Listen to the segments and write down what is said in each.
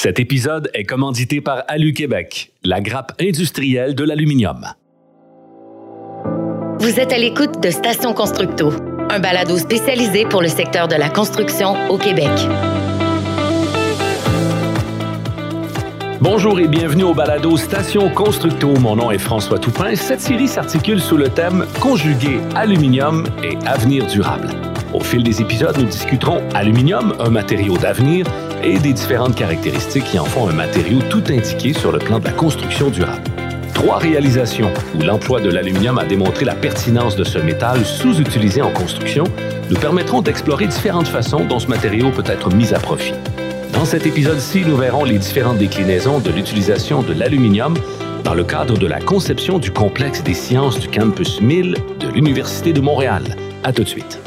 Cet épisode est commandité par Alu Québec, la grappe industrielle de l'aluminium. Vous êtes à l'écoute de Station Constructo, un balado spécialisé pour le secteur de la construction au Québec. Bonjour et bienvenue au balado Station Constructo. Mon nom est François Toupin. Cette série s'articule sous le thème Conjuguer aluminium et avenir durable. Au fil des épisodes, nous discuterons aluminium, un matériau d'avenir, et des différentes caractéristiques qui en font un matériau tout indiqué sur le plan de la construction durable. Trois réalisations où l'emploi de l'aluminium a démontré la pertinence de ce métal sous-utilisé en construction nous permettront d'explorer différentes façons dont ce matériau peut être mis à profit. Dans cet épisode-ci, nous verrons les différentes déclinaisons de l'utilisation de l'aluminium dans le cadre de la conception du complexe des sciences du campus 1000 de l'Université de Montréal. À tout de suite.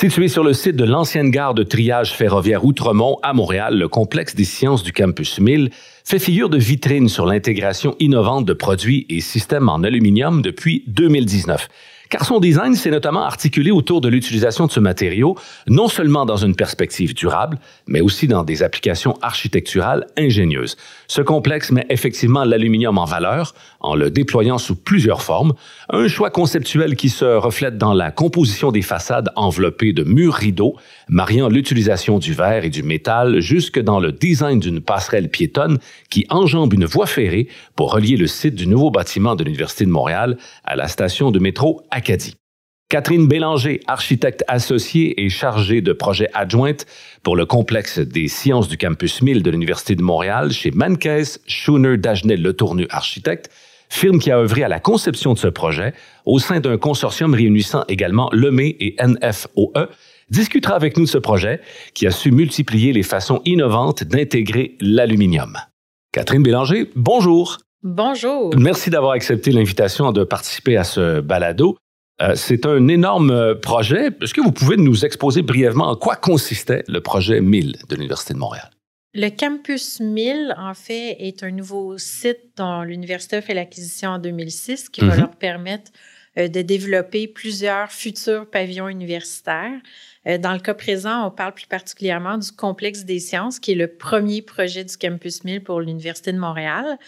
Situé sur le site de l'ancienne gare de triage ferroviaire Outremont à Montréal, le complexe des sciences du campus 1000 fait figure de vitrine sur l'intégration innovante de produits et systèmes en aluminium depuis 2019 car son design s'est notamment articulé autour de l'utilisation de ce matériau, non seulement dans une perspective durable, mais aussi dans des applications architecturales ingénieuses. Ce complexe met effectivement l'aluminium en valeur en le déployant sous plusieurs formes, un choix conceptuel qui se reflète dans la composition des façades enveloppées de murs rideaux, mariant l'utilisation du verre et du métal jusque dans le design d'une passerelle piétonne qui enjambe une voie ferrée pour relier le site du nouveau bâtiment de l'Université de Montréal à la station de métro Acadie. Catherine Bélanger, architecte associée et chargée de projet adjointe pour le complexe des sciences du campus 1000 de l'Université de Montréal chez Mankes Schooner Dagenel Le Tournu Architecte, firme qui a œuvré à la conception de ce projet au sein d'un consortium réunissant également LEME et NFOE, discutera avec nous de ce projet qui a su multiplier les façons innovantes d'intégrer l'aluminium. Catherine Bélanger, bonjour. Bonjour. Merci d'avoir accepté l'invitation de participer à ce balado. Euh, c'est un énorme euh, projet. Est-ce que vous pouvez nous exposer brièvement en quoi consistait le projet 1000 de l'Université de Montréal? Le campus 1000, en fait, est un nouveau site dont l'université a fait l'acquisition en 2006 qui va mhm. leur permettre euh, de développer plusieurs futurs pavillons universitaires. Euh, dans le cas présent, on parle plus particulièrement du complexe des sciences, qui est le premier projet du campus 1000 pour l'Université de Montréal.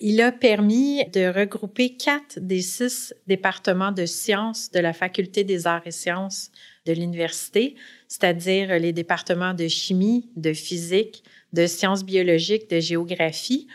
Il a permis de regrouper quatre des six départements de sciences de la Faculté des arts et sciences de l'université, c'est-à-dire les départements de chimie, de physique, de sciences biologiques, de géographie.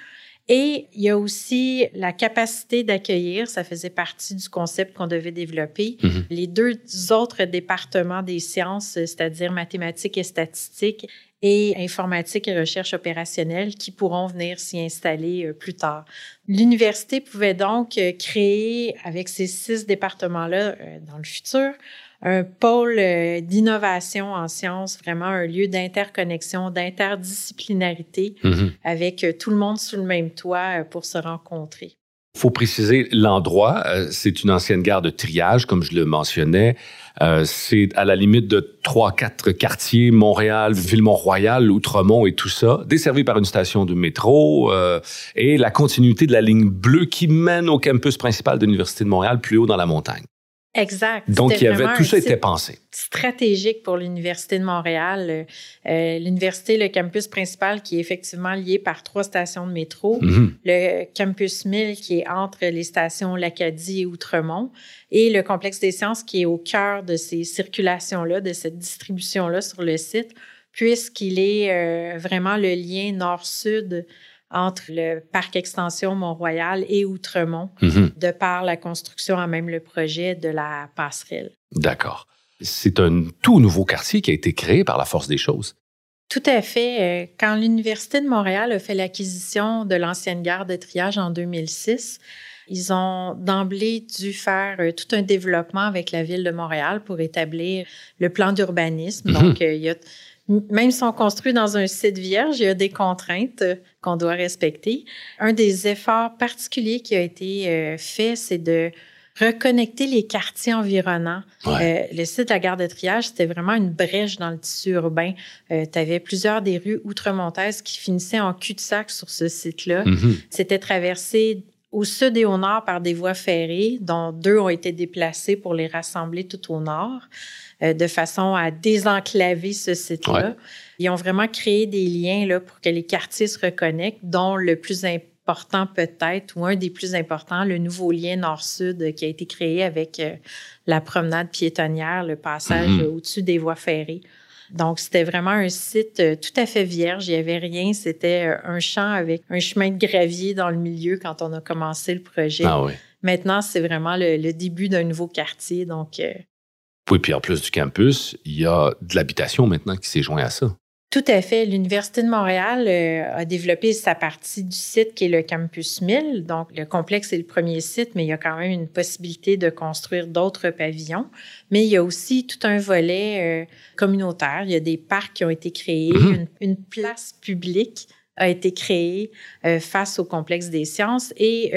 Et il y a aussi la capacité d'accueillir, ça faisait partie du concept qu'on devait développer, mhm. les deux autres départements des sciences, c'est-à-dire mathématiques et statistiques et informatique et recherche opérationnelle qui pourront venir s'y installer euh, plus tard. L'université pouvait donc euh, créer, avec ces six départements-là euh, dans le futur, un pôle euh, d'innovation en sciences, vraiment un lieu d'interconnexion, d'interdisciplinarité mhm. avec euh, tout le monde sous le même toit euh, pour se rencontrer. Il faut préciser l'endroit. C'est une ancienne gare de triage, comme je le mentionnais. c'est à la limite de trois, quatre quartiers, Montréal, Villemont-Royal, Outremont et tout ça, desservi par une station de métro et la continuité de la ligne bleue qui mène au campus principal de l'Université de Montréal, plus haut dans la montagne. Exact. Donc, il y avait, tout ça était pensé. Stratégique pour l'Université de Montréal. Euh, euh, l'université, le campus principal qui est effectivement lié par trois stations de métro. Mhm. Le campus 1000 qui est entre les stations L'Acadie et Outremont. Et le complexe des sciences qui est au cœur de ces circulations-là, de cette distribution-là sur le site, puisqu'il est euh, vraiment le lien nord-sud entre le parc extension Mont-Royal et Outremont, mhm. de par la construction à même le projet de la passerelle. D'accord. C'est un tout nouveau quartier qui a été créé par la force des choses. Tout à fait. Euh, quand l'Université de Montréal a fait l'acquisition de l'ancienne gare de triage en 2006, ils ont d'emblée dû faire euh, tout un développement avec la ville de Montréal pour établir le plan d'urbanisme. Mhm. Donc, euh, il y a même si on construit dans un site vierge, il y a des contraintes euh, qu'on doit respecter. Un des efforts particuliers qui a été euh, fait, c'est de reconnecter les quartiers environnants. Euh, le site de la gare de triage, c'était vraiment une brèche dans le tissu urbain. tu avais plusieurs des rues outremontaises qui finissaient en cul-de-sac sur ce site-là. Mm-hmm. C'était traversé au sud et au nord par des voies ferrées, dont deux ont été déplacées pour les rassembler tout au nord, euh, de façon à désenclaver ce site-là. Ils ont vraiment créé des liens là, pour que les quartiers se reconnectent, dont le plus important peut-être, ou un des plus importants, le nouveau lien nord-sud qui a été créé avec euh, la promenade piétonnière, le passage mm-hmm. au-dessus des voies ferrées. Donc, c'était vraiment un site euh, tout à fait vierge. Il n'y avait rien. C'était euh, un champ avec un chemin de gravier dans le milieu quand on a commencé le projet. Ah oui. Maintenant, c'est vraiment le, début d'un nouveau quartier. Donc, euh, oui, puis en plus du campus, il y a de l'habitation maintenant qui s'est joint à ça. Tout à fait. L'Université de Montréal euh, a développé sa partie du site qui est le Campus 1000. Donc, le complexe est le premier site, mais il y a quand même une possibilité de construire d'autres pavillons. Mais il y a aussi tout un volet euh, communautaire. Il y a des parcs qui ont été créés, mm-hmm. une, place publique a été créée euh, face au complexe des sciences et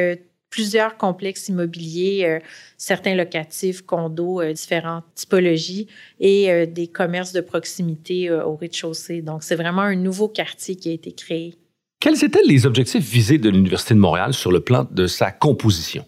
plusieurs complexes immobiliers, euh, certains locatifs, condos, euh, différentes typologies et euh, des commerces de proximité au rez-de-chaussée. Donc, c'est vraiment un nouveau quartier qui a été créé. Quels étaient les objectifs visés de l'Université de Montréal sur le plan de sa composition?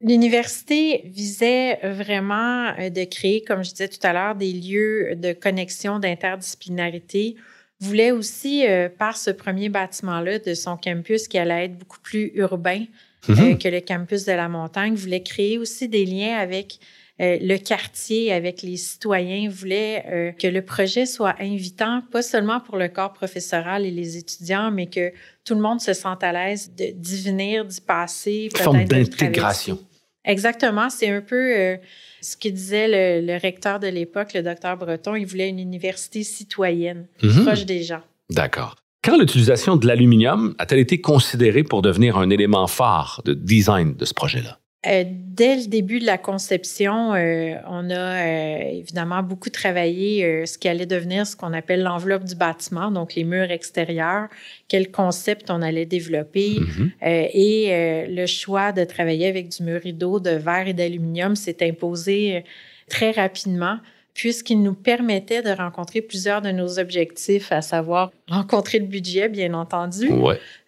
L'université visait vraiment de créer, comme je disais tout à l'heure, des lieux de connexion, d'interdisciplinarité voulait aussi, par ce premier bâtiment-là de son campus qui allait être beaucoup plus urbain, euh, mhm. que le campus de la montagne voulait créer aussi des liens avec euh, le quartier, avec les citoyens, voulait euh, que le projet soit invitant, pas seulement pour le corps professoral et les étudiants, mais que tout le monde se sente à l'aise d'y venir, d'y passer. Forme d'intégration. Exactement. C'est un peu ce que disait le, recteur de l'époque, le docteur Breton. Il voulait une université citoyenne, mhm. proche des gens. D'accord. Quand l'utilisation de l'aluminium a-t-elle été considérée pour devenir un élément phare de design de ce projet-là? Euh, dès le début de la conception, euh, on a euh, évidemment beaucoup travaillé ce qui allait devenir ce qu'on appelle l'enveloppe du bâtiment, donc les murs extérieurs, quel concept on allait développer. Mm-hmm. et le choix de travailler avec du mur rideau de verre et d'aluminium s'est imposé très rapidement puisqu'il nous permettait de rencontrer plusieurs de nos objectifs, à savoir rencontrer le budget, bien entendu,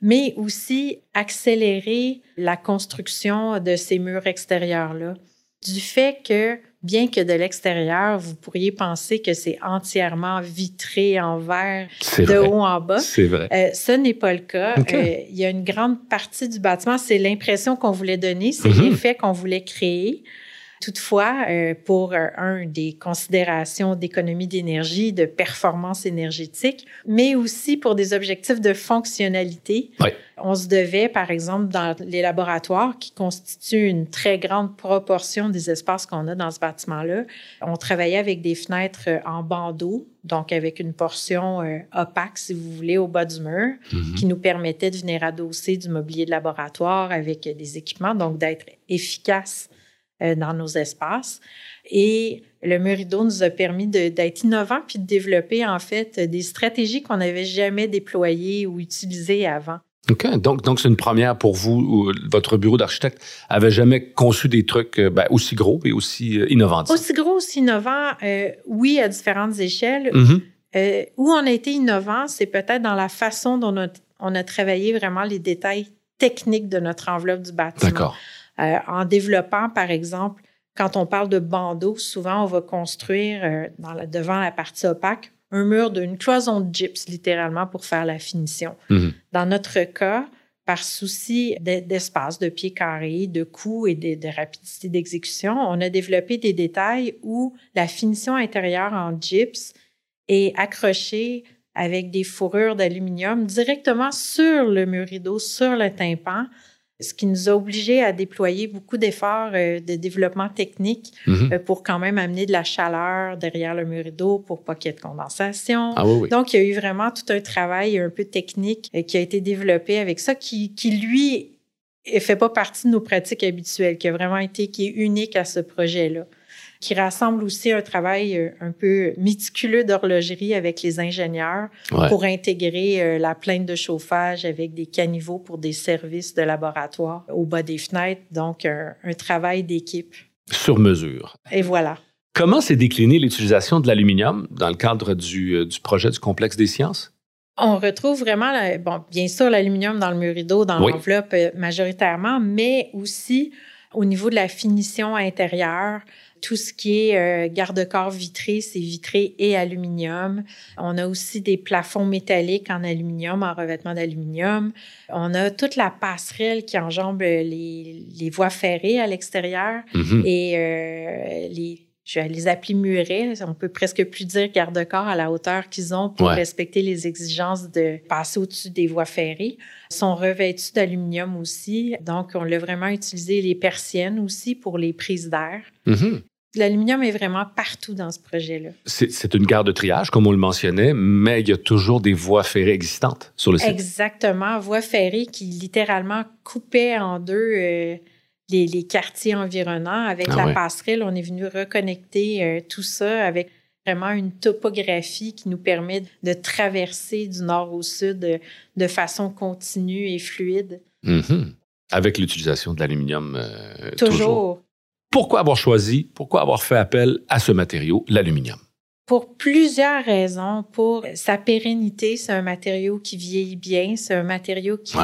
mais aussi accélérer la construction de ces murs extérieurs-là. Du fait que, bien que de l'extérieur, vous pourriez penser que c'est entièrement vitré en verre de haut en bas. C'est vrai. Euh, ce n'est pas le cas. Euh, il y a une grande partie du bâtiment, c'est l'impression qu'on voulait donner, c'est mm-hmm. l'effet qu'on voulait créer. Toutefois, euh, pour euh, un des considérations d'économie d'énergie, de performance énergétique, mais aussi pour des objectifs de fonctionnalité, on se devait, par exemple, dans les laboratoires qui constituent une très grande proportion des espaces qu'on a dans ce bâtiment-là, on travaillait avec des fenêtres euh, en bandeau, donc avec une portion opaque, si vous voulez, au bas du mur, mm-hmm. qui nous permettait de venir adosser du mobilier de laboratoire avec des équipements, donc d'être efficace dans nos espaces. Et le Murido nous a permis d'être innovant puis de développer en fait des stratégies qu'on n'avait jamais déployées ou utilisées avant. OK. Donc, donc c'est une première pour vous. Votre bureau d'architecte avait jamais conçu des trucs euh, ben, aussi gros et aussi euh, innovants. Aussi gros, aussi innovants, oui, à différentes échelles. Mm-hmm. où on a été innovant, c'est peut-être dans la façon dont on a, on a, travaillé vraiment les détails techniques de notre enveloppe du bâtiment. D'accord. Euh, en développant, par exemple, quand on parle de bandeaux, souvent on va construire euh, devant la partie opaque un mur d'une cloison de gyps, littéralement, pour faire la finition. Mhm. Dans notre cas, par souci d'espace, de pieds carrés, de coût et de, rapidité d'exécution, on a développé des détails où la finition intérieure en gyps est accrochée avec des fourrures d'aluminium directement sur le mur rideau, sur le tympan, ce qui nous a obligés à déployer beaucoup d'efforts euh, de développement technique mhm. euh, pour quand même amener de la chaleur derrière le mur rideau pour pas qu'il y ait de condensation. Ah Donc, il y a eu vraiment tout un travail un peu technique euh, qui a été développé avec ça, qui, qui lui, fait pas partie de nos pratiques habituelles, qui a vraiment été, qui est unique à ce projet-là qui rassemble aussi un travail euh, un peu méticuleux d'horlogerie avec les ingénieurs pour intégrer euh, la plainte de chauffage avec des caniveaux pour des services de laboratoire au bas des fenêtres. Donc, un, travail d'équipe. Sur mesure. Et voilà. Comment s'est déclinée l'utilisation de l'aluminium dans le cadre du, euh, du projet du complexe des sciences? On retrouve vraiment, bon, bien sûr, l'aluminium dans le mur rideau, dans l'enveloppe majoritairement, mais aussi au niveau de la finition intérieure, tout ce qui est euh, garde-corps vitré, c'est vitré et aluminium. On a aussi des plafonds métalliques en aluminium, en revêtement d'aluminium. On a toute la passerelle qui enjambe les, les voies ferrées à l'extérieur mm-hmm. et euh, les je vais les appeler murets. On peut presque plus dire garde-corps à la hauteur qu'ils ont pour respecter les exigences de passer au-dessus des voies ferrées. Ils sont revêtus d'aluminium aussi. Donc, on l'a vraiment utilisé les persiennes aussi pour les prises d'air. Mm-hmm. L'aluminium est vraiment partout dans ce projet-là. C'est une gare de triage, comme on le mentionnait, mais il y a toujours des voies ferrées existantes sur le site. Exactement, voies ferrées qui littéralement coupaient en deux euh, les, quartiers environnants. Avec ah la passerelle, on est venu reconnecter euh, tout ça avec vraiment une topographie qui nous permet de traverser du nord au sud de, façon continue et fluide. Mm-hmm. Avec l'utilisation de l'aluminium. Euh, toujours. Pourquoi avoir choisi, pourquoi avoir fait appel à ce matériau, l'aluminium? Pour plusieurs raisons. Pour sa pérennité, c'est un matériau qui vieillit bien, c'est un matériau qui,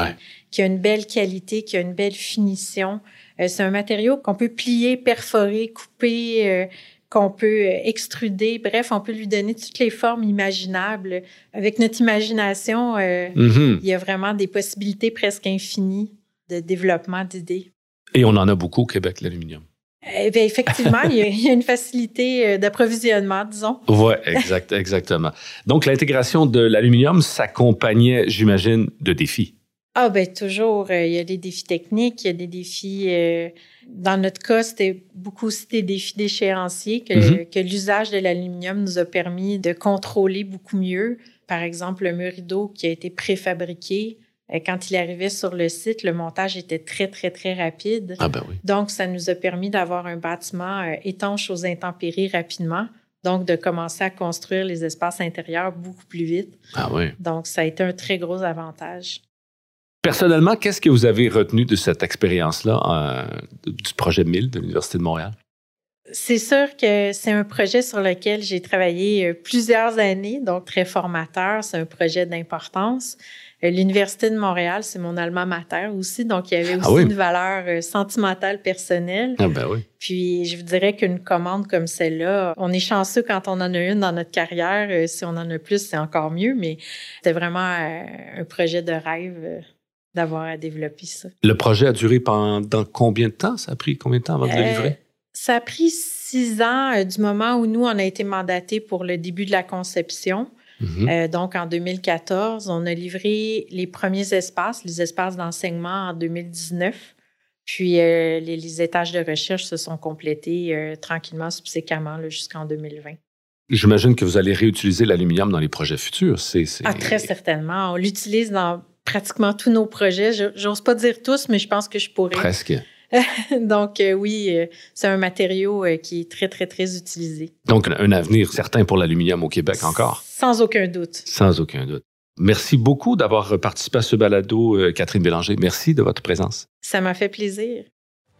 qui, a une belle qualité, qui a une belle finition. Euh, c'est un matériau qu'on peut plier, perforer, couper, euh, qu'on peut euh, extruder. Bref, on peut lui donner toutes les formes imaginables. Avec notre imagination, mm-hmm. il y a vraiment des possibilités presque infinies de développement d'idées. Et on en a beaucoup au Québec, l'aluminium. Eh effectivement, il, y a, une facilité euh, d'approvisionnement, disons. Oui, exact, exactement. Donc, l'intégration de l'aluminium s'accompagnait, j'imagine, de défis. Ah, ben toujours. Euh, il y a des défis techniques, il y a des défis. Euh, dans notre cas, c'était beaucoup aussi des défis d'échéancier que, mm-hmm. que l'usage de l'aluminium nous a permis de contrôler beaucoup mieux. Par exemple, le mur rideau qui a été préfabriqué quand il arrivait sur le site, le montage était très, très, très rapide. Ah ben oui. Donc, ça nous a permis d'avoir un bâtiment euh, étanche aux intempéries rapidement. Donc, de commencer à construire les espaces intérieurs beaucoup plus vite. Ah oui. Donc, ça a été un très gros avantage. Personnellement, qu'est-ce que vous avez retenu de cette expérience-là euh, du projet 1000 de l'Université de Montréal? C'est sûr que c'est un projet sur lequel j'ai travaillé plusieurs années, donc très formateur. C'est un projet d'importance. Euh, L'Université de Montréal, c'est mon alma mater aussi, donc il y avait ah aussi une valeur euh, sentimentale personnelle. Ah ben oui. Puis je vous dirais qu'une commande comme celle-là, on est chanceux quand on en a une dans notre carrière. Euh, si on en a plus, c'est encore mieux, mais c'était vraiment un projet de rêve d'avoir à développer ça. Le projet a duré pendant combien de temps? Ça a pris combien de temps avant de le livrer? Ça a pris six ans du moment où nous, on a été mandatés pour le début de la conception. Mm-hmm. Euh, donc, en 2014, on a livré les premiers espaces, les espaces d'enseignement en 2019. Puis, euh, les, étages de recherche se sont complétés euh, tranquillement, subséquemment, jusqu'en 2020. J'imagine que vous allez réutiliser l'aluminium dans les projets futurs. C'est, Ah, très certainement. On l'utilise dans pratiquement tous nos projets. J'ose pas dire tous, mais je pense que je pourrais. Presque. Donc euh, oui, euh, c'est un matériau euh, qui est très, très, très utilisé. Donc un avenir certain pour l'aluminium au Québec encore. Sans aucun doute. Sans aucun doute. Merci beaucoup d'avoir participé à ce balado, Catherine Bélanger. Merci de votre présence. Ça m'a fait plaisir.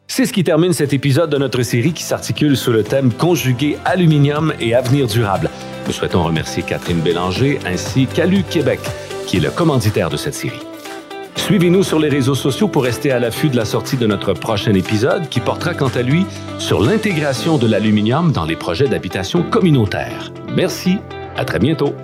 C'est ce qui termine cet épisode de notre série qui s'articule sous le thème Conjugué aluminium et avenir durable. Nous souhaitons remercier Catherine Bélanger ainsi qu'Alu Québec, qui est le commanditaire de cette série. Suivez-nous sur les réseaux sociaux pour rester à l'affût de la sortie de notre prochain épisode qui portera quant à lui sur l'intégration de l'aluminium dans les projets d'habitation communautaire. Merci, à très bientôt.